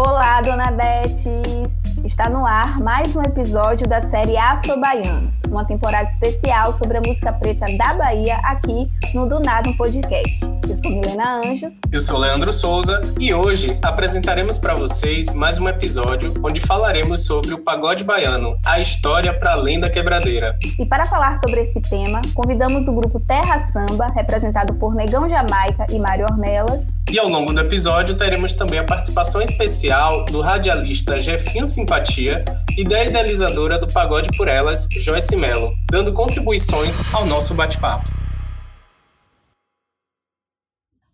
Olá, Dona Detes! Está no ar mais um episódio da série Afro Baianos, uma temporada especial sobre a música preta da Bahia aqui no Do Nada um Podcast. Eu sou Milena Anjos. Eu sou Leandro Souza e hoje apresentaremos para vocês mais um episódio onde falaremos sobre o pagode baiano, a história para além da quebradeira. E para falar sobre esse tema, convidamos o grupo Terra Samba, representado por Negão Jamaica e Mário Ornelas, e ao longo do episódio teremos também a participação especial do radialista Jefinho Simpatia e da idealizadora do Pagode por Elas, Joyce Mello, dando contribuições ao nosso bate-papo.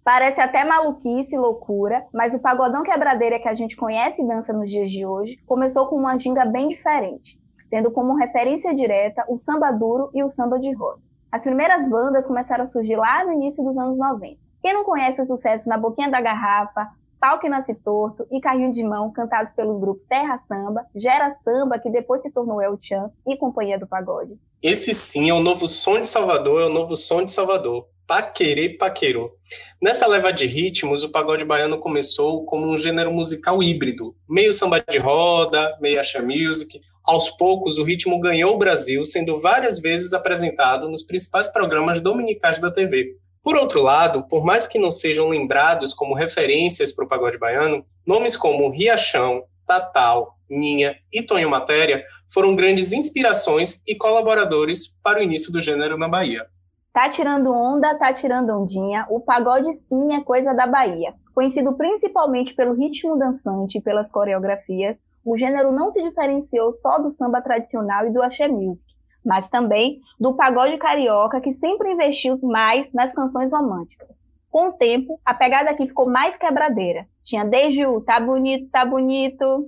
Parece até maluquice e loucura, mas o pagodão quebradeira que a gente conhece e dança nos dias de hoje começou com uma ginga bem diferente, tendo como referência direta o samba duro e o samba de roda. As primeiras bandas começaram a surgir lá no início dos anos 90. Quem não conhece o sucesso Na Boquinha da Garrafa, Pau que Nasce Torto e Carrinho de Mão, cantados pelos grupos Terra Samba, Gera Samba, que depois se tornou El Chan, e Companhia do Pagode? Esse sim é o novo som de Salvador, é o novo som de Salvador. Paquerê Paquerô. Nessa leva de ritmos, o pagode baiano começou como um gênero musical híbrido, meio samba de roda, meio acha music. Aos poucos, o ritmo ganhou o Brasil, sendo várias vezes apresentado nos principais programas dominicais da TV. Por outro lado, por mais que não sejam lembrados como referências para o pagode baiano, nomes como Riachão, Tatal, Ninha e Tonho Matéria foram grandes inspirações e colaboradores para o início do gênero na Bahia. Tá tirando onda, tá tirando ondinha, o pagode sim é coisa da Bahia. Conhecido principalmente pelo ritmo dançante e pelas coreografias, o gênero não se diferenciou só do samba tradicional e do axé music mas também do pagode carioca, que sempre investiu mais nas canções românticas. Com o tempo, a pegada aqui ficou mais quebradeira. Tinha desde o tá bonito, tá bonito,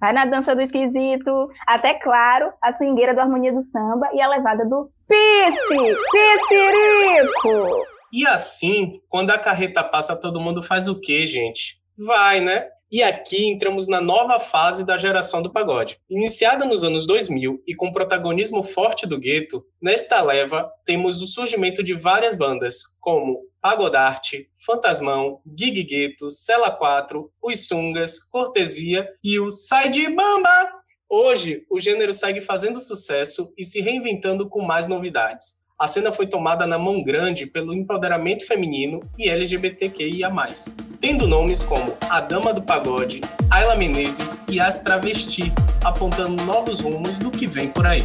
vai na dança do esquisito, até, claro, a swingueira do Harmonia do Samba e a levada do pisse, pissirico. E assim, quando a carreta passa, todo mundo faz o quê, gente? Vai, né? E aqui entramos na nova fase da geração do pagode. Iniciada nos anos 2000 e com protagonismo forte do gueto, nesta leva temos o surgimento de várias bandas, como Pagodarte, Fantasmão, Gig Gueto, Cela 4, Os Sungas, Cortesia e o Sai de Bamba! Hoje, o gênero segue fazendo sucesso e se reinventando com mais novidades a cena foi tomada na mão grande pelo empoderamento feminino e LGBTQIA+, tendo nomes como A Dama do Pagode, Ayla Menezes e As Travesti, apontando novos rumos do que vem por aí.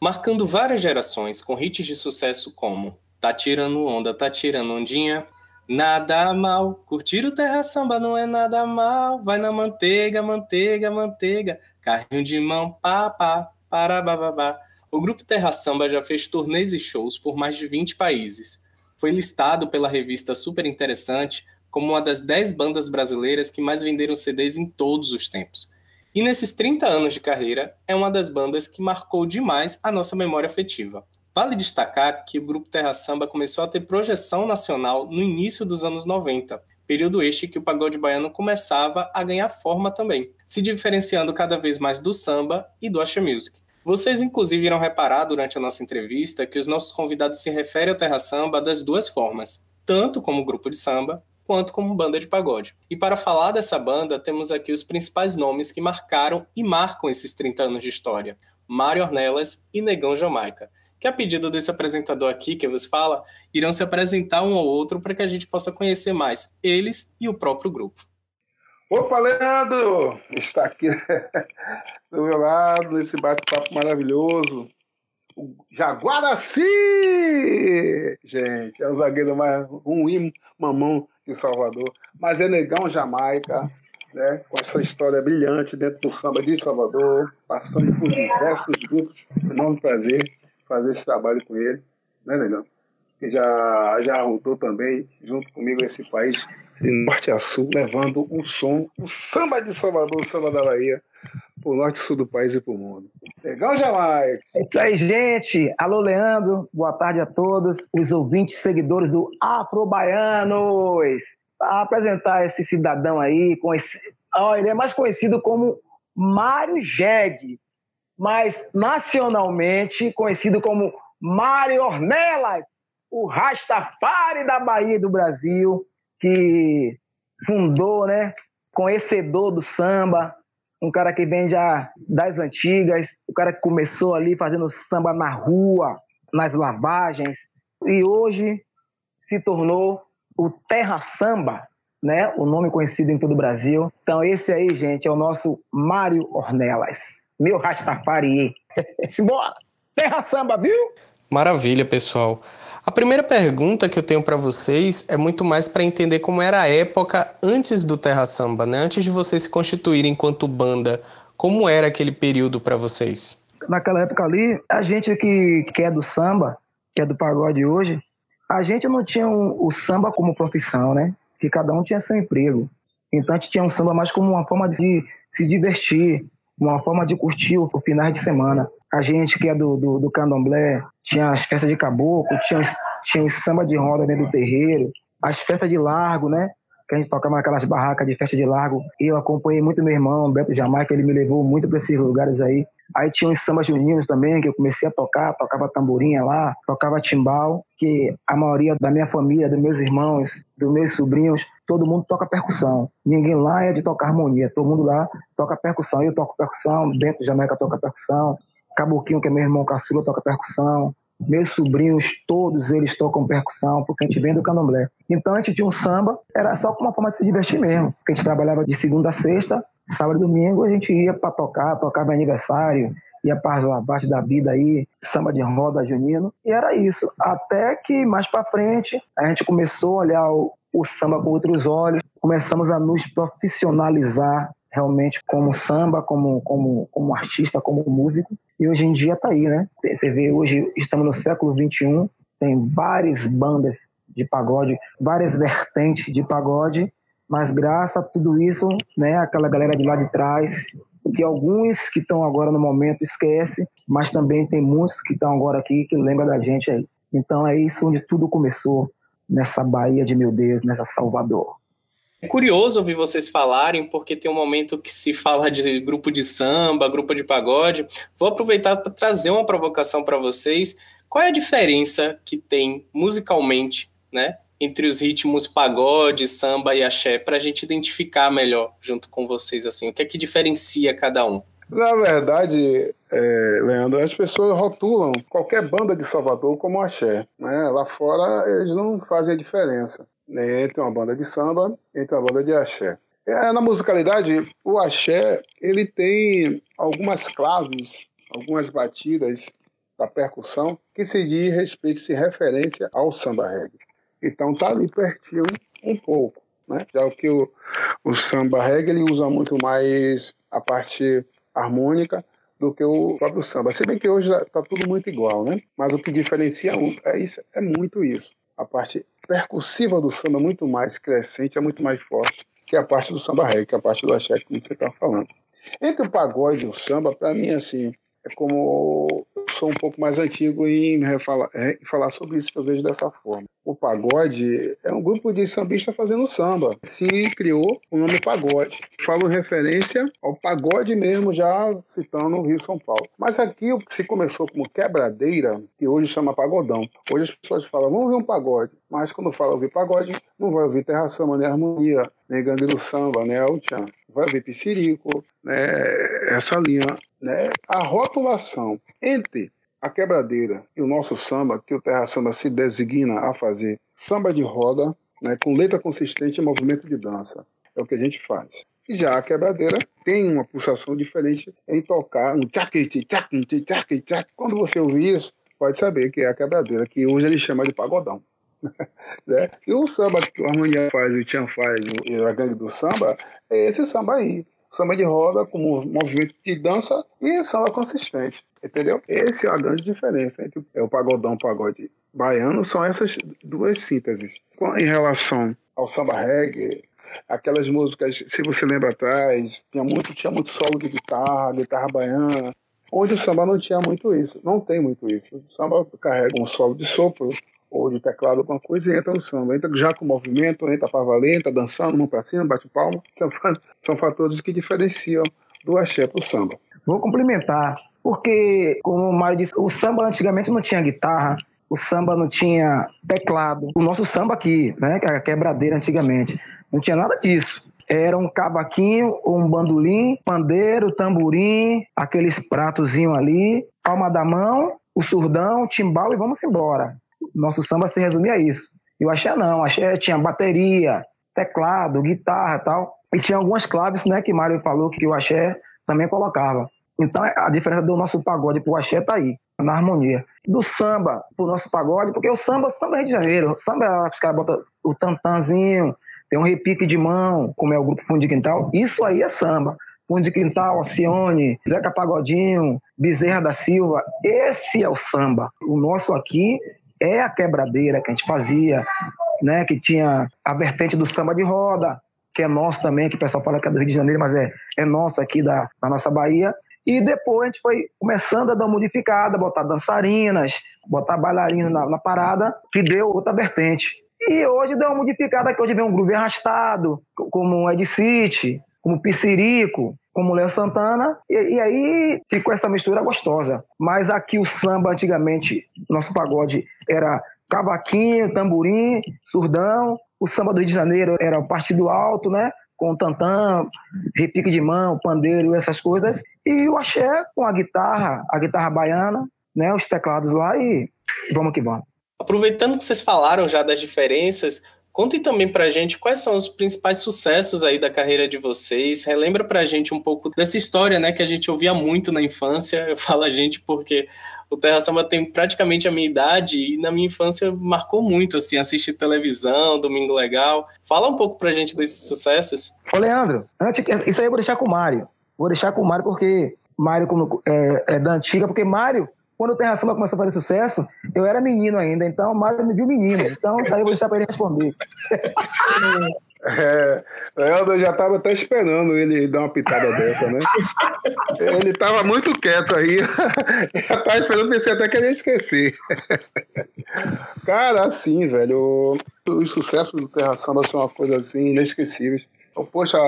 Marcando várias gerações com hits de sucesso como Tá Tirando Onda, Tá Tirando Ondinha, Nada mal, curtir o terra samba não é nada mal. Vai na manteiga, manteiga, manteiga. Carrinho de mão, pá, pá, para, bababá. O grupo Terra Samba já fez turnês e shows por mais de 20 países. Foi listado pela revista Super Interessante como uma das 10 bandas brasileiras que mais venderam CDs em todos os tempos. E nesses 30 anos de carreira, é uma das bandas que marcou demais a nossa memória afetiva. Vale destacar que o grupo Terra Samba começou a ter projeção nacional no início dos anos 90, período este que o pagode baiano começava a ganhar forma também, se diferenciando cada vez mais do samba e do axé music. Vocês inclusive irão reparar durante a nossa entrevista que os nossos convidados se referem ao Terra Samba das duas formas, tanto como grupo de samba quanto como banda de pagode. E para falar dessa banda, temos aqui os principais nomes que marcaram e marcam esses 30 anos de história: Mário Ornelas e Negão Jamaica que a pedido desse apresentador aqui que vos fala, irão se apresentar um ao outro para que a gente possa conhecer mais eles e o próprio grupo. Opa, Leandro! Está aqui do meu lado, nesse bate-papo maravilhoso. O Jaguaraci! Gente, é o zagueiro mais ruim, mamão de Salvador. Mas é negão Jamaica, né? com essa história brilhante dentro do samba de Salvador, passando por diversos grupos. Enorme prazer fazer esse trabalho com ele, né, Negão? Que já, já rodou também, junto comigo, esse país de norte a sul, levando o som, o samba de Salvador, o samba da Bahia, para o norte e sul do país e para o mundo. Legal, Jamaica? É isso aí, gente. Alô, Leandro. Boa tarde a todos, os ouvintes seguidores do Afro Baianos. Para apresentar esse cidadão aí, esse... Oh, ele é mais conhecido como Mário Jeg mas nacionalmente conhecido como Mário Ornelas. o Rastafari da Bahia e do Brasil, que fundou, né, conhecedor do samba, um cara que vem já das antigas, o cara que começou ali fazendo samba na rua, nas lavagens, e hoje se tornou o Terra Samba, né? O nome conhecido em todo o Brasil. Então esse aí, gente, é o nosso Mário Ornelas, meu Rastafari. Simbora! Terra Samba, viu? Maravilha, pessoal. A primeira pergunta que eu tenho para vocês é muito mais para entender como era a época antes do Terra Samba, né? Antes de vocês se constituírem enquanto banda, como era aquele período para vocês? Naquela época ali, a gente que, que é do samba, que é do pagode hoje, a gente não tinha um, o samba como profissão, né? Que cada um tinha seu emprego. Então a gente tinha um samba mais como uma forma de se divertir, uma forma de curtir o, o final de semana. A gente que é do, do, do candomblé, tinha as festas de caboclo, tinha, tinha samba de roda dentro do terreiro, as festas de largo, né? Que a gente tocava naquelas barracas de festa de largo. Eu acompanhei muito meu irmão, Beto Jamaica, ele me levou muito para esses lugares aí. Aí tinha os sambas juninos também, que eu comecei a tocar, tocava tamborinha lá, tocava timbal, que a maioria da minha família, dos meus irmãos, dos meus sobrinhos, todo mundo toca percussão. Ninguém lá é de tocar harmonia, todo mundo lá toca percussão. Eu toco percussão, Bento Jamaica toca percussão, Caboquinho, que é meu irmão caçula, toca percussão. Meus sobrinhos, todos eles tocam percussão, porque a gente vem do candomblé. Então a gente tinha um samba, era só uma forma de se divertir mesmo. Porque a gente trabalhava de segunda a sexta, sábado e domingo a gente ia para tocar, tocava aniversário, ia para as lavagens da vida aí, samba de roda junino, e era isso. Até que mais para frente a gente começou a olhar o, o samba com outros olhos, começamos a nos profissionalizar realmente como samba, como, como, como artista, como músico, e hoje em dia está aí, né? Você vê, hoje estamos no século XXI, tem várias bandas de pagode, várias vertentes de pagode, mas graças a tudo isso, né, aquela galera de lá de trás, que alguns que estão agora no momento esquecem, mas também tem muitos que estão agora aqui que lembram da gente aí. Então é isso onde tudo começou, nessa Bahia de meu Deus, nessa Salvador. É curioso ouvir vocês falarem, porque tem um momento que se fala de grupo de samba, grupo de pagode. Vou aproveitar para trazer uma provocação para vocês. Qual é a diferença que tem musicalmente, né, entre os ritmos pagode, samba e axé, para a gente identificar melhor junto com vocês, assim, o que é que diferencia cada um? Na verdade, é, Leandro, as pessoas rotulam qualquer banda de Salvador como axé. Né? Lá fora eles não fazem a diferença? Entre uma banda de samba entre uma banda de axé. É, na musicalidade, o axé ele tem algumas claves, algumas batidas da percussão que se diz respeito, se referência ao samba reggae. Então tá ali pertinho um pouco. Né? Já que o, o samba reggae ele usa muito mais a parte harmônica do que o próprio samba. Se bem que hoje está tudo muito igual, né? Mas o que diferencia é, isso, é muito isso. A parte percussiva do samba é muito mais crescente, é muito mais forte que a parte do samba reggae, que é a parte do axé, como você está falando. Entre o pagode e o samba, para mim, assim, como sou um pouco mais antigo em, refalar, em falar sobre isso que eu vejo dessa forma. O pagode é um grupo de sambistas fazendo samba. Se criou o nome pagode. Falo referência ao pagode mesmo, já citando o Rio São Paulo. Mas aqui se começou como quebradeira, que hoje chama pagodão. Hoje as pessoas falam, vamos ouvir um pagode. Mas quando fala ouvir pagode, não vai ouvir terra samba, nem harmonia, nem gangue do samba, nem tchan vai ver Piscirico, né, essa linha. Né, a rotulação entre a quebradeira e o nosso samba, que o Terra Samba se designa a fazer samba de roda, né, com letra consistente e movimento de dança. É o que a gente faz. E já a quebradeira tem uma pulsação diferente em tocar um tchac tchac tchac tchac. Quando você ouvir isso, pode saber que é a quebradeira, que hoje ele chama de pagodão. né? E o samba que o Harmonia faz, o Tian faz, e a gangue do samba, é esse samba aí. Samba de roda com movimento de dança e samba consistente. Entendeu? Essa é a grande diferença entre o pagodão e o pagode baiano, são essas duas sínteses. Em relação ao samba reggae, aquelas músicas, se você lembra atrás, tinha muito, tinha muito solo de guitarra, guitarra baiana, onde o samba não tinha muito isso, não tem muito isso. O samba carrega um solo de sopro, ou de teclado, alguma coisa, e entra no samba. Entra já com movimento, entra para valer, entra dançando, mão para cima, bate palma. São, fatores que diferenciam do axé para o samba. Vou complementar, porque, como o Mário disse, o samba antigamente não tinha guitarra, o samba não tinha teclado. O nosso samba aqui, né, que era a quebradeira antigamente, não tinha nada disso. Era um cavaquinho, um bandolim, pandeiro, tamborim, aqueles pratozinhos ali, palma da mão, o surdão, timbal e vamos embora. Nosso samba se resumia a isso. E o axé não, o axé tinha bateria, teclado, guitarra tal. E tinha algumas claves, né, que Mário falou que o axé também colocava. Então a diferença do nosso pagode pro axé tá aí, na harmonia. Do samba pro nosso pagode, porque o samba, samba é Rio de Janeiro. Samba, os caras botam o tantanzinho, tem um repique de mão, como é o grupo Fundo de Quintal. Isso aí é samba. Fundo de Quintal, Alcione, Zeca Pagodinho, Bezerra da Silva. Esse é o samba. O nosso aqui é a quebradeira que a gente fazia, né? Que tinha a vertente do samba de roda, que é nosso também, que o pessoal fala que é do Rio de Janeiro, mas é, é nosso aqui da, da nossa Bahia. E depois a gente foi começando a dar modificada, botar dançarinas, botar bailarinas na, na, parada, que deu outra vertente. E hoje deu uma modificada, que hoje vem um groove arrastado, como o Ed City, como Piscirico, como Léo Santana, e, e, aí ficou essa mistura gostosa. Mas aqui o samba, antigamente, nosso pagode era cavaquinho, tamborim, surdão, o samba do Rio de Janeiro era o partido alto, né? Com tantã, repique de mão, pandeiro, essas coisas. E o axé com a guitarra, a guitarra baiana, né? Os teclados lá e vamos que vamos. Aproveitando que vocês falaram já das diferenças, Contem também pra gente quais são os principais sucessos aí da carreira de vocês. Relembra pra gente um pouco dessa história, né, que a gente ouvia muito na infância. Eu falo a gente porque o Terra Samba tem praticamente a minha idade e na minha infância marcou muito, assim, assistir televisão, Domingo Legal. Fala um pouco pra gente desses sucessos. Ô, Leandro, antes, isso aí eu vou deixar com o Mário. Vou deixar com o Mário porque Mário é, é da antiga, porque Mário quando o Terra Samba começou a fazer sucesso, eu era menino ainda, então o Mário me viu menino. Então, isso aí eu vou deixar para ele responder. É, eu já estava até esperando ele dar uma pitada dessa, né? Ele estava muito quieto aí. já estava esperando pensei até que ele ia esquecer. Cara, assim, velho, os sucessos do Terra Samba são uma coisa assim inesquecíveis. Poxa,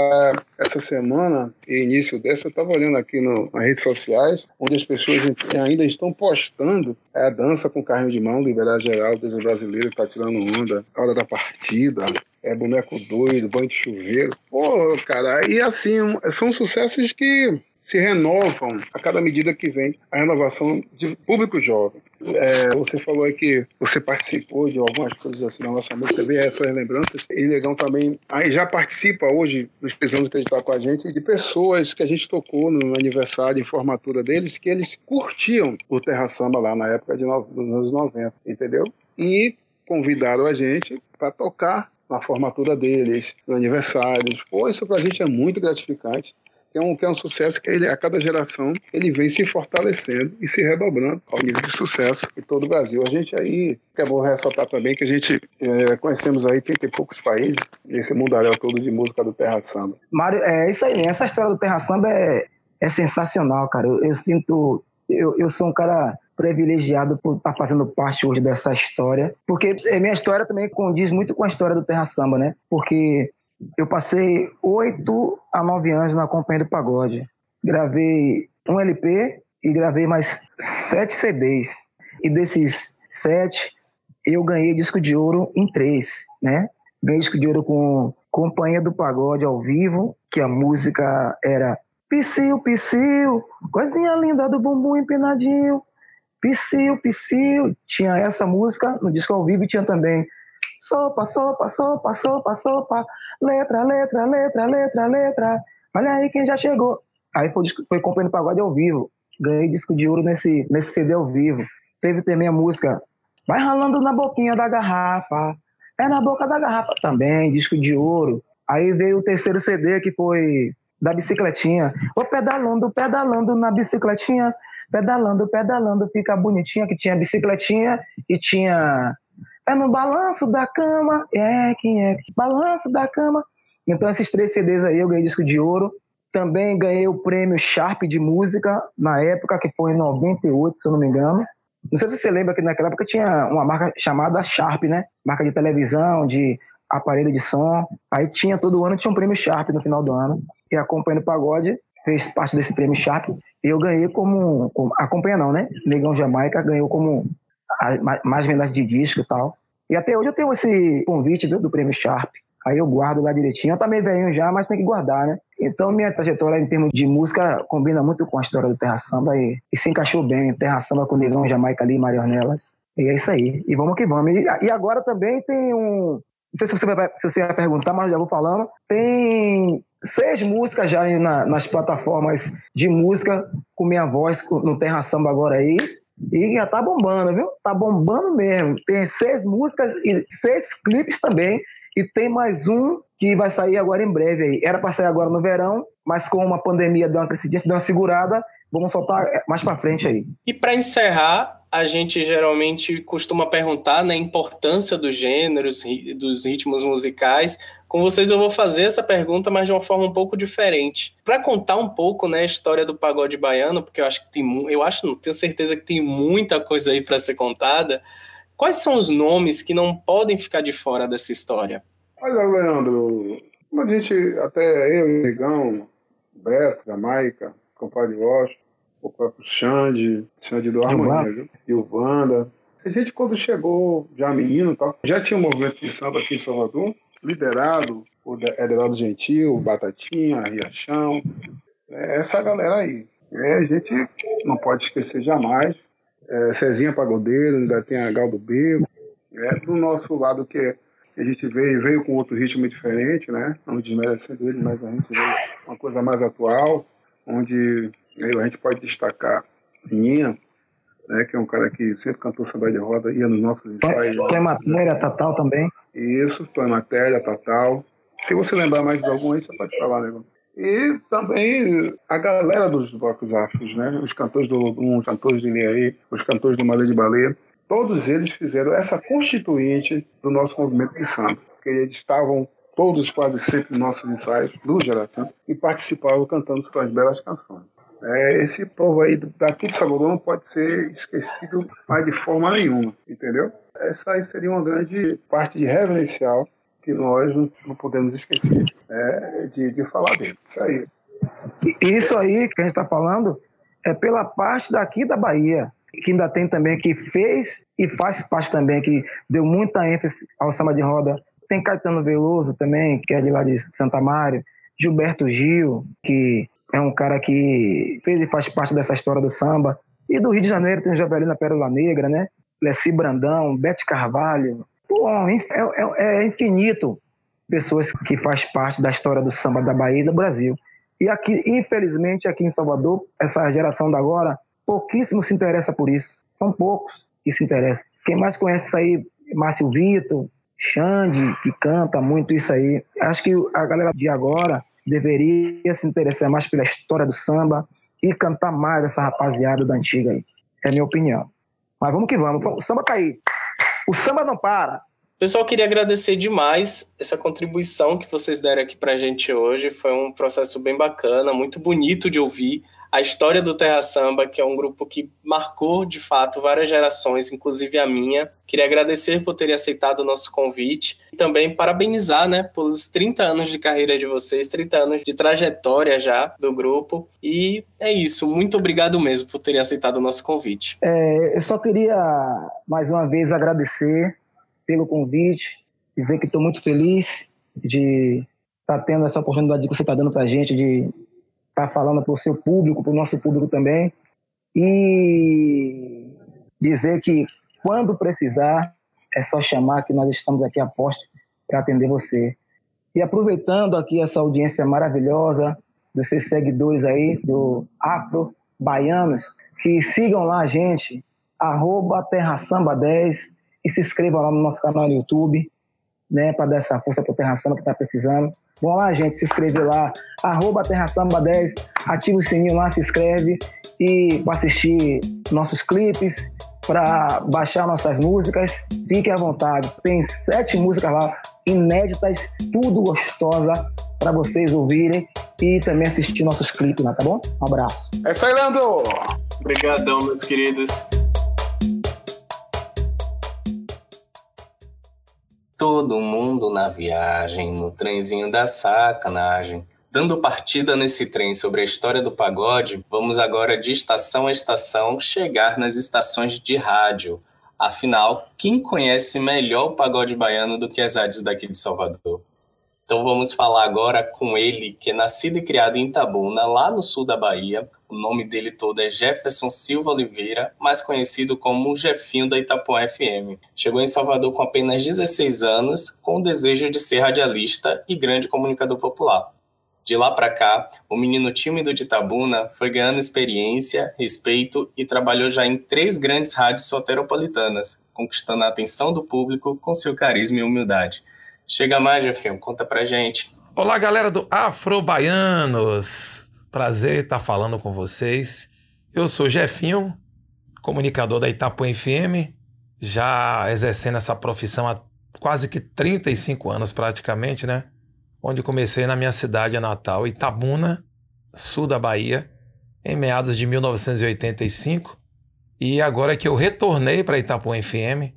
essa semana, início dessa, eu estava olhando aqui no, nas redes sociais, onde as pessoas ainda estão postando a dança com carrinho de mão, liberar geral, o brasileiro está tirando onda, hora da partida, é boneco doido, banho de chuveiro. Pô, cara, e assim, são sucessos que se renovam a cada medida que vem a renovação de público jovem. É, você falou que você participou de algumas coisas assim na nossa música, ver essas lembranças. E Negão também aí já participa hoje, nos precisamos acreditar com a gente, de pessoas que a gente tocou no aniversário e formatura deles, que eles curtiam o Terra Samba lá na época de no, dos anos 90, entendeu? E convidaram a gente para tocar na formatura deles, no aniversário. Pô, isso pra gente é muito gratificante que é um, que é um sucesso que ele, a cada geração ele vem se fortalecendo e se redobrando ao nível de sucesso em todo o Brasil. A gente aí, é bom ressaltar também que a gente é, conhecemos aí 30 e poucos países, esse mundaréu todo de música do Terra Samba. Mário, é isso aí, essa história do Terra Samba é, é sensacional, cara. Eu, eu sinto, eu, eu sou um cara privilegiado por estar fazendo parte hoje dessa história, porque minha história também condiz muito com a história do Terra Samba, né? Porque eu passei oito a nove anos na Companhia do Pagode. Gravei um LP e gravei mais sete CDs. E desses sete, eu ganhei disco de ouro em três, né? Ganhei disco de ouro com Companhia do Pagode ao vivo, que a música era Psiu, Psiu, coisinha linda do bumbum empinadinho. Psiu, Psiu. Tinha essa música no disco ao vivo e tinha também Sopa, sopa, sopa, sopa, sopa. Letra, letra, letra, letra, letra. Olha aí quem já chegou. Aí foi, foi acompanhando pagode ao vivo. Ganhei disco de ouro nesse, nesse CD ao vivo. Teve também a música Vai ralando na boquinha da garrafa. É na boca da garrafa também, disco de ouro. Aí veio o terceiro CD que foi da bicicletinha. Ô pedalando, pedalando na bicicletinha. Pedalando, pedalando, fica bonitinha. Que tinha bicicletinha e tinha é no balanço da cama, é quem é, balanço da cama. Então esses três CDs aí eu ganhei disco de ouro. Também ganhei o prêmio Sharp de música na época, que foi em 98, se eu não me engano. Não sei se você lembra que naquela época tinha uma marca chamada Sharp, né? Marca de televisão, de aparelho de som. Aí tinha todo ano tinha um prêmio Sharp no final do ano. E acompanhando o pagode fez parte desse prêmio Sharp. E eu ganhei como, como acompanha não, né? Negão Jamaica ganhou como mais vendas de disco e tal. E até hoje eu tenho esse convite do, do Prêmio Sharp. Aí eu guardo lá direitinho. Eu também venho já, mas tem que guardar, né? Então minha trajetória em termos de música combina muito com a história do Terra Samba e, e se encaixou bem. Terra Samba com Negão, Jamaica ali, Marionelas. E é isso aí. E vamos que vamos. E, e agora também tem um. Não sei se você, vai, se você vai perguntar, mas já vou falando. Tem seis músicas já na, nas plataformas de música com minha voz no Terra Samba agora aí. E já tá bombando, viu? Tá bombando mesmo. Tem seis músicas e seis clipes também. E tem mais um que vai sair agora em breve aí. Era para sair agora no verão, mas com uma pandemia deu uma deu uma segurada. Vamos soltar mais para frente aí. E para encerrar, a gente geralmente costuma perguntar né, a importância dos gêneros, dos ritmos musicais. Com vocês eu vou fazer essa pergunta, mas de uma forma um pouco diferente. Para contar um pouco né, a história do pagode baiano, porque eu acho que tem, eu acho, não tenho certeza que tem muita coisa aí para ser contada. Quais são os nomes que não podem ficar de fora dessa história? Olha, Leandro, a gente, até eu, Negão, Beto, Jamaica, compadre Washington, o próprio Xande, Xande do Harmonia, e o Wanda. A gente, quando chegou, já menino tal, já tinha um movimento de samba aqui em Salvador, liderado por Ederaldo Gentil, Batatinha, Riachão, é essa galera aí. É, a gente não pode esquecer jamais. É, Cezinha Pagodeiro, ainda tem a Galdo Bego. É, do nosso lado que a gente veio, veio com outro ritmo diferente, né? Não desmerecendo ele, mas a gente veio uma coisa mais atual, onde a gente pode destacar Ninha, né, que é um cara que sempre cantou samba de roda, ia nos nossos ensaios. Tem matéria, Tatal também. Isso, Tom Matéria, Tatal. Se você lembrar mais de algum aí, você pode falar, né? E também a galera dos blocos afros, né? Os cantores do Lodum, os cantores de Linhaí, os cantores do Malê de Baleia, todos eles fizeram essa constituinte do nosso movimento de samba. Porque eles estavam todos quase sempre nos nossos ensaios, duas gerações, e participavam cantando suas belas canções. É, esse povo aí daqui de Salvador não pode ser esquecido mais de forma nenhuma, entendeu? Essa aí seria uma grande parte de reverencial que nós não, podemos esquecer é, de, de falar dele. Isso aí. Isso aí que a gente está falando é pela parte daqui da Bahia, que ainda tem também, que fez e faz parte também, que deu muita ênfase ao samba de roda. Tem Caetano Veloso também, que é de lá de Santa Mário, Gilberto Gil, que é um cara que fez e faz parte dessa história do samba. E do Rio de Janeiro tem o Javelina Pérola Negra, né? Leci Brandão, Bete Carvalho. Pô, é, é, é, infinito pessoas que faz parte da história do samba da Bahia e do Brasil. E aqui, infelizmente, aqui em Salvador, essa geração da agora, pouquíssimo se interessa por isso. São poucos que se interessam. Quem mais conhece isso aí, Márcio Vitor, Xande, que canta muito isso aí. Acho que a galera de agora deveria se interessar mais pela história do samba e cantar mais essa rapaziada da antiga aí. É a minha opinião. Mas vamos que vamos. O samba tá aí. O samba não para. Pessoal, queria agradecer demais essa contribuição que vocês deram aqui pra gente hoje. Foi um processo bem bacana, muito bonito de ouvir a história do Terra Samba, que é um grupo que marcou de fato várias gerações, inclusive a minha. Queria agradecer por terem aceitado o nosso convite e também parabenizar, né, pelos 30 anos de carreira de vocês, 30 anos de trajetória já do grupo. E é isso, muito obrigado mesmo por terem aceitado o nosso convite. É, eu só queria mais uma vez agradecer pelo convite, dizer que estou muito feliz de estar tá tendo essa oportunidade que você está dando para a gente de está falando para o seu público, para o nosso público também, e dizer que quando precisar, é só chamar que nós estamos aqui a posto para atender você. E aproveitando aqui essa audiência maravilhosa dos seus seguidores aí, do Afro Baianos, que sigam lá a gente, arroba TerraSamba10 e se inscrevam lá no nosso canal no YouTube, né, para dar essa força para o Terra Samba que está precisando. Vão lá, gente, se inscrever lá, arroba TerraSamba10, ativa o sininho lá, se inscreve e para assistir nossos clipes, para baixar nossas músicas, fique à vontade. Tem sete músicas lá, inéditas, tudo gostosa para vocês ouvirem e também assistir nossos clipes lá, tá bom? Um abraço. É isso aí, Leandro! Obrigadão, meus queridos. Todo mundo na viagem, no trenzinho da sacanagem. Dando partida nesse trem sobre a história do pagode, vamos agora de estação a estação chegar nas estações de rádio. Afinal, quem conhece melhor o pagode baiano do que as rádios daqui de Salvador? Então vamos falar agora com ele, que é nascido e criado em Itabuna, lá no sul da Bahia. O nome dele todo é Jefferson Silva Oliveira, mais conhecido como Jefinho da Itapuã FM. Chegou em Salvador com apenas 16 anos, com o desejo de ser radialista e grande comunicador popular. De lá para cá, o menino tímido de Tabuna foi ganhando experiência, respeito e trabalhou já em três grandes rádios soteropolitanas, conquistando a atenção do público com seu carisma e humildade. Chega mais, Jefinho, conta pra gente. Olá, galera do Afrobaianos! Prazer estar falando com vocês. Eu sou Jefinho, comunicador da Itapuã FM, já exercendo essa profissão há quase que 35 anos praticamente, né? onde comecei na minha cidade natal, Itabuna, sul da Bahia, em meados de 1985. E agora que eu retornei para Itapuã FM,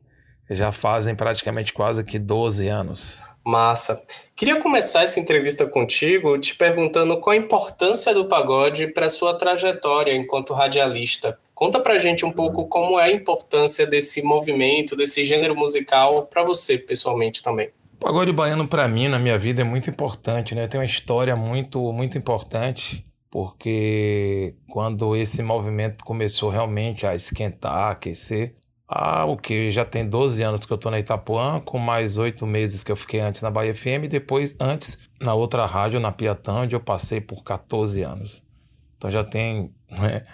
já fazem praticamente quase que 12 anos. Massa. Queria começar essa entrevista contigo te perguntando qual a importância do pagode para sua trajetória enquanto radialista. Conta pra gente um pouco como é a importância desse movimento, desse gênero musical para você pessoalmente também. O pagode baiano para mim na minha vida é muito importante, né? Tem uma história muito muito importante, porque quando esse movimento começou realmente a esquentar, a aquecer, ah, o que já tem 12 anos que eu tô na Itapuã, com mais oito meses que eu fiquei antes na Bahia FM, e depois antes na outra rádio, na Piatã, onde eu passei por 14 anos. Então já tem né,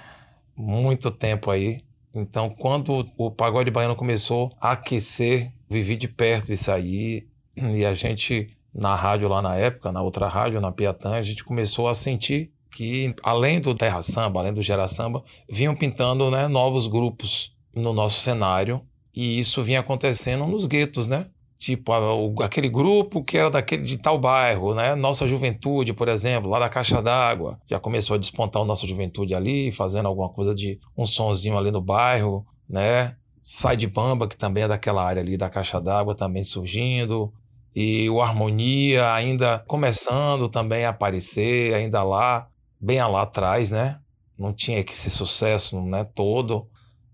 muito tempo aí. Então, quando o pagode baiano começou a aquecer, vivi de perto isso aí, e a gente, na rádio lá na época, na outra rádio, na Piatã, a gente começou a sentir que, além do Terra Samba, além do Gera Samba, vinham pintando né, novos grupos no nosso cenário. E isso vinha acontecendo nos guetos, né? Tipo, aquele grupo que era daquele de tal bairro, né? Nossa Juventude, por exemplo, lá da Caixa d'Água. Já começou a despontar o Nossa Juventude ali, fazendo alguma coisa de um sonzinho ali no bairro, né? Sai de Bamba, que também é daquela área ali da Caixa d'Água, também surgindo e o Harmonia ainda começando também a aparecer, ainda lá, bem lá atrás, né? Não tinha esse sucesso né, todo.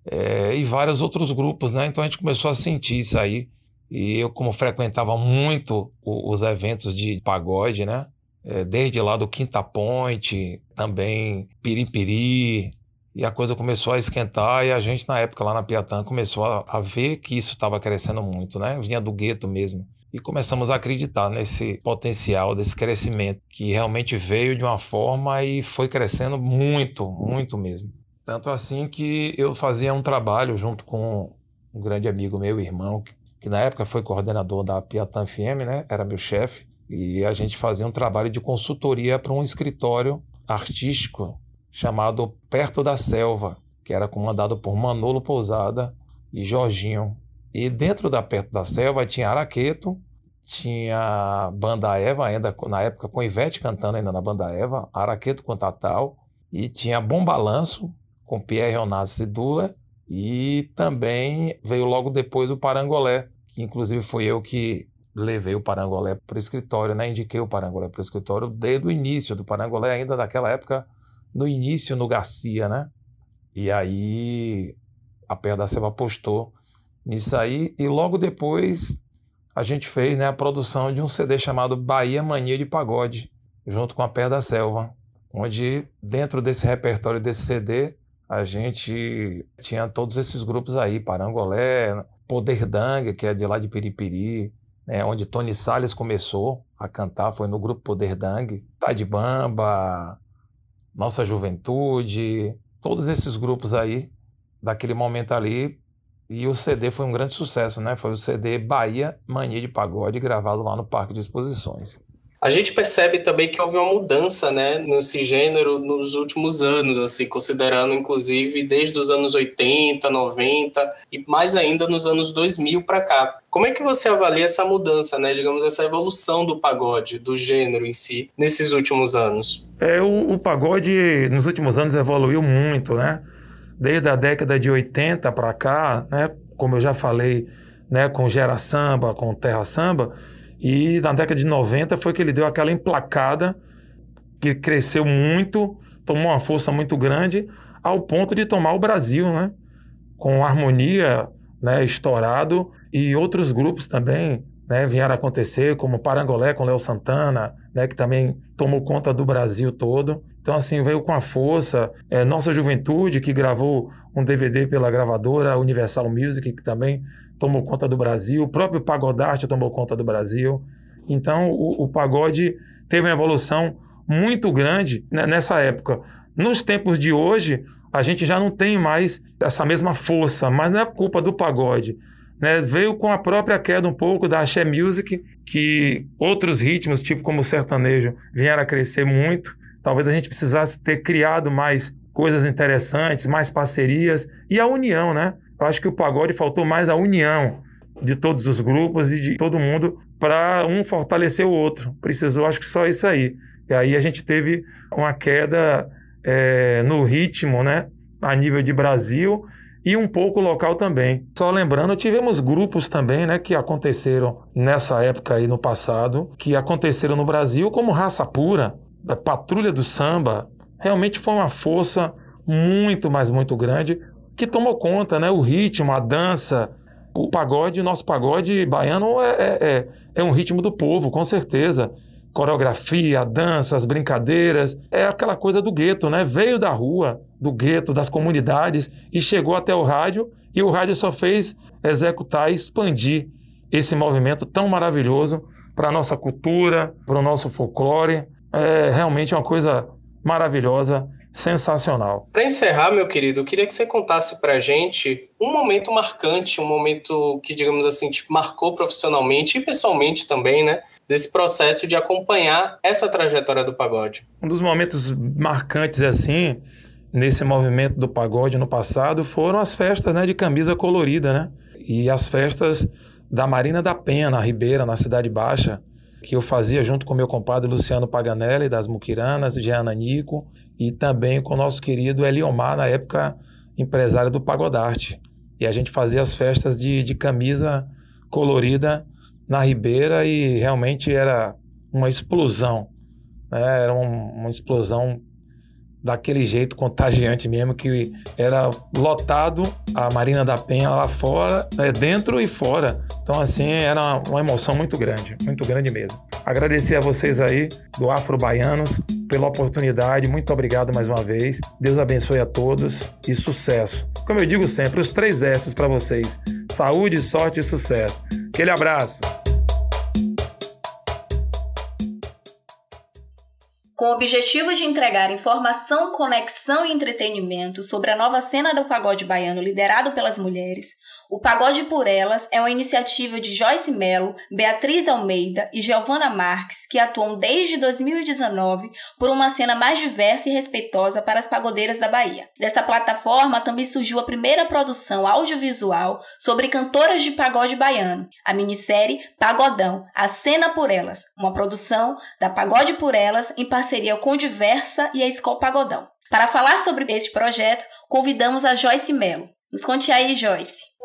É, e vários outros grupos, né? Então a gente começou a sentir isso aí. E eu, como frequentava muito os eventos de pagode, né? É, desde lá do Quinta Ponte, também Piripiri, e a coisa começou a esquentar e a gente, na época, lá na Piatã, começou a, a ver que isso estava crescendo muito, né? Vinha do gueto mesmo e começamos a acreditar nesse potencial, desse crescimento que realmente veio de uma forma e foi crescendo muito, muito mesmo. Tanto assim que eu fazia um trabalho junto com um grande amigo meu, irmão, que, que na época foi coordenador da Piatã FM, né? Era meu chefe. E a gente fazia um trabalho de consultoria para um escritório artístico chamado Perto da Selva, que era comandado por Manolo Pousada e Jorginho, e dentro da Perto da Selva tinha Araqueto, tinha Banda Eva, ainda na época com Ivete cantando ainda na Banda Eva, Araqueto com Tatal, e tinha Bom Balanço com Pierre Onassis e Dula, e também veio logo depois o Parangolé, que inclusive foi eu que levei o Parangolé para o escritório, né? indiquei o Parangolé para o escritório desde o início do Parangolé, ainda daquela época, no início no Garcia, né? E aí a Perda da Selva postou nisso aí. E logo depois a gente fez né, a produção de um CD chamado Bahia Mania de Pagode, junto com a Pé da Selva, onde dentro desse repertório desse CD a gente tinha todos esses grupos aí, Parangolé, Poder Dangue, que é de lá de Piripiri, né, onde Tony Salles começou a cantar, foi no grupo Poder Dangue, Tá de Bamba, Nossa Juventude, todos esses grupos aí, daquele momento ali, e o CD foi um grande sucesso, né? Foi o CD Bahia Mania de Pagode, gravado lá no Parque de Exposições. A gente percebe também que houve uma mudança, né, nesse gênero nos últimos anos, assim, considerando inclusive desde os anos 80, 90 e mais ainda nos anos 2000 para cá. Como é que você avalia essa mudança, né, digamos essa evolução do pagode, do gênero em si, nesses últimos anos? É, o, o pagode nos últimos anos evoluiu muito, né? desde a década de 80 para cá, né, como eu já falei, né, com Gera Samba, com Terra Samba, e na década de 90 foi que ele deu aquela emplacada que cresceu muito, tomou uma força muito grande, ao ponto de tomar o Brasil, né? Com harmonia, né, estourado e outros grupos também né, vieram acontecer, como Parangolé com Léo Santana, né, que também tomou conta do Brasil todo. Então, assim, veio com a força. É, Nossa Juventude, que gravou um DVD pela gravadora Universal Music, que também tomou conta do Brasil. O próprio Pagodarte tomou conta do Brasil. Então, o, o pagode teve uma evolução muito grande né, nessa época. Nos tempos de hoje, a gente já não tem mais essa mesma força, mas não é culpa do pagode né, veio com a própria queda um pouco da axé music, que outros ritmos, tipo como o sertanejo, vieram a crescer muito. Talvez a gente precisasse ter criado mais coisas interessantes, mais parcerias e a união, né? Eu acho que o pagode faltou mais a união de todos os grupos e de todo mundo para um fortalecer o outro. Precisou, acho que só isso aí. E aí a gente teve uma queda é, no ritmo, né? A nível de Brasil e um pouco local também. Só lembrando, tivemos grupos também, né, que aconteceram nessa época aí no passado, que aconteceram no Brasil como Raça Pura, a Patrulha do Samba. Realmente foi uma força muito, mas muito grande que tomou conta, né, o ritmo, a dança, o pagode, o nosso pagode baiano é, é, é, é um ritmo do povo, com certeza coreografia, a dança, as brincadeiras, é aquela coisa do gueto, né? Veio da rua, do gueto, das comunidades e chegou até o rádio e o rádio só fez executar e expandir esse movimento tão maravilhoso para a nossa cultura, para o nosso folclore. É realmente uma coisa maravilhosa, sensacional. Para encerrar, meu querido, eu queria que você contasse para a gente um momento marcante, um momento que, digamos assim, te marcou profissionalmente e pessoalmente também, né? Desse processo de acompanhar essa trajetória do pagode. Um dos momentos marcantes assim nesse movimento do pagode no passado foram as festas né, de camisa colorida, né? E as festas da Marina da Penha, na Ribeira, na Cidade Baixa, que eu fazia junto com meu compadre Luciano Paganelli, das Muquiranas, Jeana Nico, e também com o nosso querido Eliomar, na época empresário do Pagodarte. E a gente fazia as festas de, de camisa colorida na Ribeira e realmente era uma explosão. Né? Era um, uma explosão daquele jeito contagiante mesmo, que era lotado a Marina da Penha lá fora, né? dentro e fora. Então, assim, era uma emoção muito grande, muito grande mesmo. Agradecer a vocês aí do Afro Baianos pela oportunidade. Muito obrigado mais uma vez. Deus abençoe a todos e sucesso. Como eu digo sempre, os três S para vocês: saúde, sorte e sucesso. Aquele abraço. Com o objetivo de entregar informação, conexão e entretenimento sobre a nova cena do pagode baiano liderado pelas mulheres, o Pagode por Elas é uma iniciativa de Joyce Mello, Beatriz Almeida e Giovana Marques, que atuam desde 2019 por uma cena mais diversa e respeitosa para as pagodeiras da Bahia. Desta plataforma também surgiu a primeira produção audiovisual sobre cantoras de pagode baiano, a minissérie Pagodão, a Cena por Elas, uma produção da Pagode por Elas em parceria com Diversa e a Escola Pagodão. Para falar sobre este projeto, convidamos a Joyce Mello. Nos conte aí, Joyce.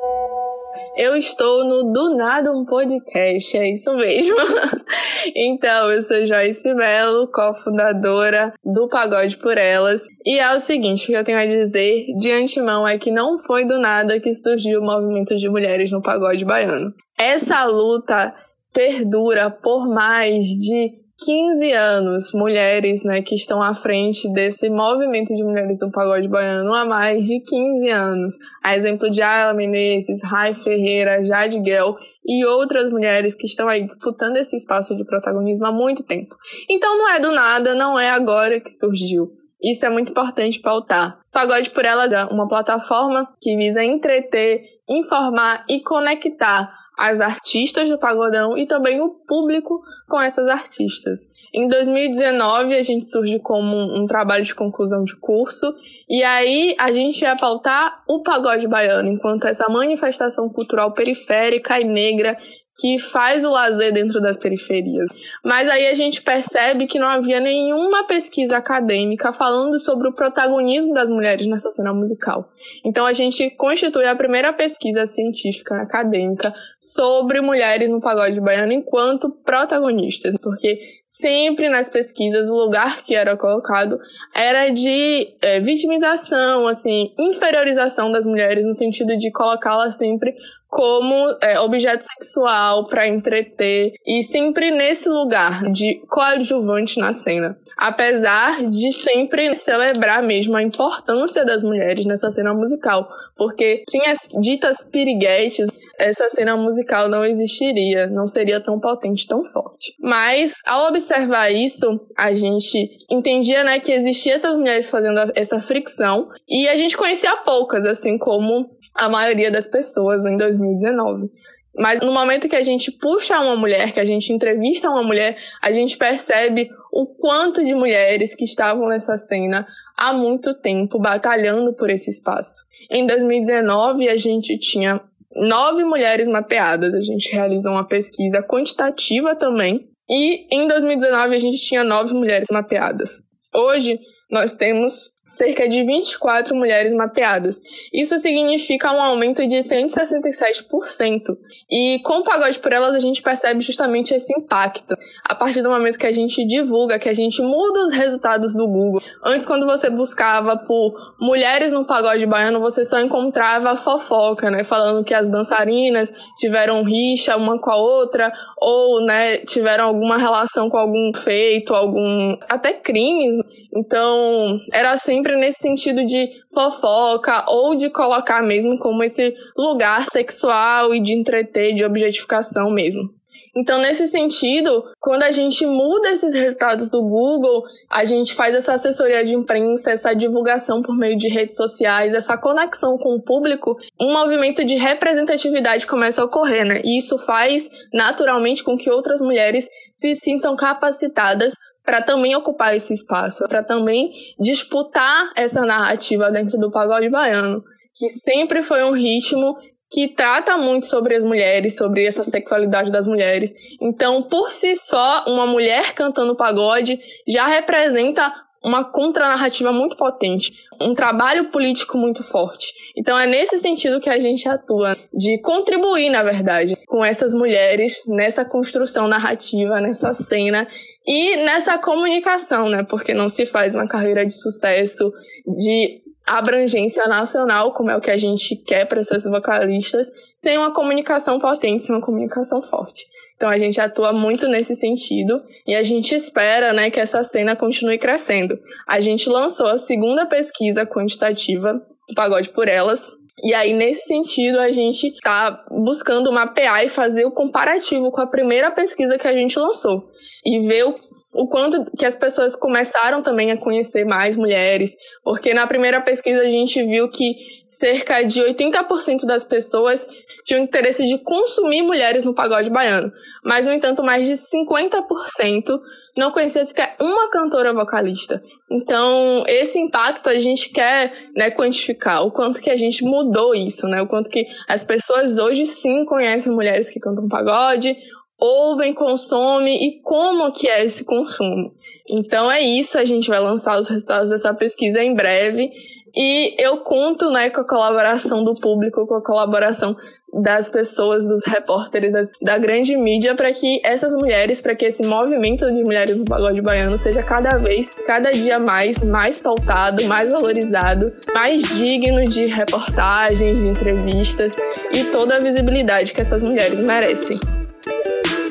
Eu estou no Do Nada um Podcast, é isso mesmo. então, eu sou Joyce Mello, cofundadora do Pagode por Elas. E é o seguinte que eu tenho a dizer de antemão é que não foi do nada que surgiu o movimento de mulheres no pagode baiano. Essa luta perdura por mais de 15 anos, mulheres né, que estão à frente desse movimento de mulheres do pagode baiano há mais de 15 anos. A exemplo de Ayla Menezes, Rai Ferreira, Jade Guel e outras mulheres que estão aí disputando esse espaço de protagonismo há muito tempo. Então não é do nada, não é agora que surgiu. Isso é muito importante pautar. Pagode por Elas é uma plataforma que visa entreter, informar e conectar as artistas do pagodão e também o público com essas artistas. Em 2019, a gente surge como um, um, trabalho de conclusão de curso, e aí a gente ia pautar o pagode baiano, enquanto essa manifestação cultural periférica e negra que faz o lazer dentro das periferias. Mas aí a gente percebe que não havia nenhuma pesquisa acadêmica falando sobre o protagonismo das mulheres nessa cena musical. Então a gente constitui a primeira pesquisa científica acadêmica sobre mulheres no pagode baiano enquanto protagonistas, porque sempre nas pesquisas o lugar que era colocado era de é, vitimização, assim, inferiorização das mulheres no sentido de colocá-las sempre como é, objeto sexual para entreter e sempre nesse lugar de coadjuvante na cena. Apesar de sempre celebrar mesmo a importância das mulheres nessa cena musical, porque as ditas piriguetes, essa cena musical não existiria, não seria tão potente, tão forte. Mas ao observar isso, a gente entendia, né, que existia essas mulheres fazendo essa fricção e a gente conhecia poucas, assim como a maioria das pessoas em 2019. Mas no momento que a gente puxa uma mulher, que a gente entrevista uma mulher, a gente percebe o quanto de mulheres que estavam nessa cena há muito tempo batalhando por esse espaço. Em 2019, a gente tinha nove mulheres mapeadas, a gente realizou uma pesquisa quantitativa também, e em 2019 a gente tinha nove mulheres mapeadas. Hoje, nós temos cerca de 24 mulheres mapeadas. Isso significa um aumento de 167%. E com o Pagode por Elas, a gente percebe justamente esse impacto. A partir do momento que a gente divulga, que a gente muda os resultados do Google. Antes, quando você buscava por mulheres no pagode baiano, você só encontrava fofoca, né? Falando que as dançarinas tiveram rixa uma com a outra, ou, né, tiveram alguma relação com algum feito, algum. até crimes. Então, era assim sempre nesse sentido de fofoca ou de colocar mesmo como esse lugar sexual e de entreter, de objetificação mesmo. Então, nesse sentido, quando a gente muda esses resultados do Google, a gente faz essa assessoria de imprensa, essa divulgação por meio de redes sociais, essa conexão com o público, um movimento de representatividade começa a ocorrer, né? E isso faz naturalmente com que outras mulheres se sintam capacitadas para também ocupar esse espaço, para também disputar essa narrativa dentro do pagode baiano, que sempre foi um ritmo que trata muito sobre as mulheres, sobre essa sexualidade das mulheres. Então, por si só, uma mulher cantando pagode já representa uma contranarrativa muito potente, um trabalho político muito forte. Então é nesse sentido que a gente atua, de contribuir, na verdade, com essas mulheres nessa construção narrativa, nessa cena e nessa comunicação, né? Porque não se faz uma carreira de sucesso, de abrangência nacional, como é o que a gente quer para essas vocalistas, sem uma comunicação potente, sem uma comunicação forte. Então a gente atua muito nesse sentido e a gente espera, né, que essa cena continue crescendo. A gente lançou a segunda pesquisa quantitativa do Pagode por Elas, e aí, nesse sentido, a gente está buscando mapear e fazer o comparativo com a primeira pesquisa que a gente lançou. E ver o o quanto que as pessoas começaram também a conhecer mais mulheres, porque na primeira pesquisa a gente viu que cerca de 80% das pessoas tinham interesse de consumir mulheres no pagode baiano, mas no entanto mais de 50% não conhecia sequer uma cantora vocalista. Então, esse impacto a gente quer né, quantificar, o quanto que a gente mudou isso, né? O quanto que as pessoas hoje sim conhecem mulheres que cantam pagode, ouvem, consomem e como que é esse consumo. Então é isso, a gente vai lançar os resultados dessa pesquisa em breve e eu conto né, com a colaboração do público, com a colaboração das pessoas, dos repórteres, das, da grande mídia, para que essas mulheres, para que esse movimento de mulheres no pagode baiano seja cada vez, cada dia mais, mais pautado, mais valorizado, mais digno de reportagens, de entrevistas e toda a visibilidade que essas mulheres merecem. Thank you.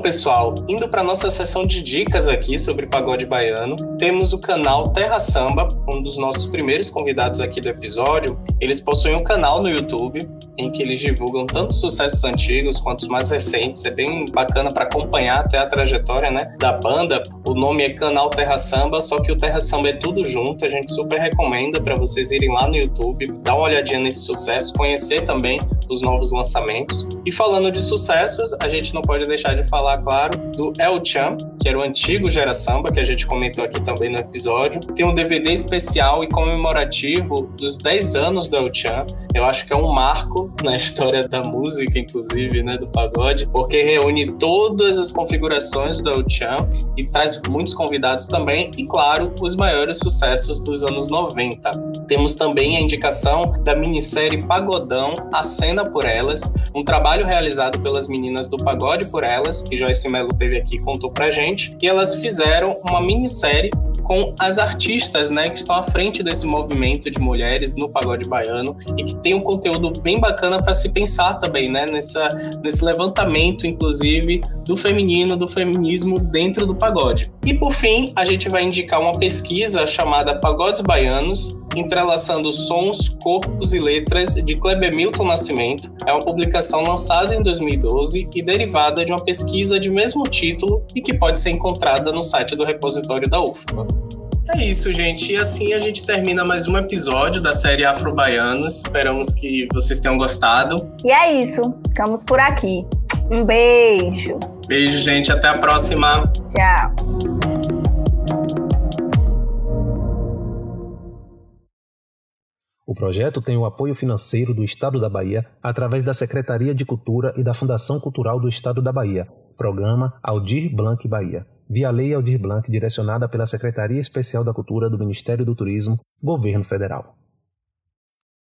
Pessoal, indo para nossa sessão de dicas aqui sobre pagode baiano, temos o canal Terra Samba, um dos nossos primeiros convidados aqui do episódio. Eles possuem um canal no YouTube em que eles divulgam tanto sucessos antigos quanto os mais recentes. É bem bacana para acompanhar até a trajetória né, da banda. O nome é Canal Terra Samba, só que o Terra Samba é tudo junto. A gente super recomenda para vocês irem lá no YouTube, dar uma olhadinha nesse sucesso, conhecer também os novos lançamentos. E falando de sucessos, a gente não pode deixar de falar, claro, do El Chan, que era o antigo Gera Samba, que a gente comentou aqui também no episódio. Tem um DVD especial e comemorativo dos 10 anos do El Chan. Eu acho que é um marco na história da música, inclusive, né, do pagode, porque reúne todas as configurações do El Chan e traz muitos convidados também, e claro, os maiores sucessos dos anos 90. Temos também a indicação da minissérie Pagodão, A Cena por Elas, um trabalho realizado pelas meninas do Pagode por Elas, que Joyce Mello teve aqui e contou pra gente, e elas fizeram uma minissérie com as artistas, né, que estão à frente desse movimento de mulheres no pagode baiano e que tem um conteúdo bem bacana para se pensar também, né, nessa, nesse levantamento, inclusive, do feminino, do feminismo dentro do pagode. E por fim, a gente vai indicar uma pesquisa chamada Pagodes Baianos, entrelaçando sons, corpos e letras de Kleber Milton Nascimento. É uma publicação lançada em 2012 e derivada de uma pesquisa de mesmo título e que pode ser encontrada no site do repositório da UFBA. É isso, gente. E assim a gente termina mais um episódio da série Afro Baianos. Esperamos que vocês tenham gostado. E é isso. Ficamos por aqui. Um beijo. Beijo, gente. Até a próxima. Tchau. O projeto tem o apoio financeiro do Estado da Bahia através da Secretaria de Cultura e da Fundação Cultural do Estado da Bahia, Programa Aldir Blanc Bahia, via Lei Aldir Blanc direcionada pela Secretaria Especial da Cultura do Ministério do Turismo, Governo Federal.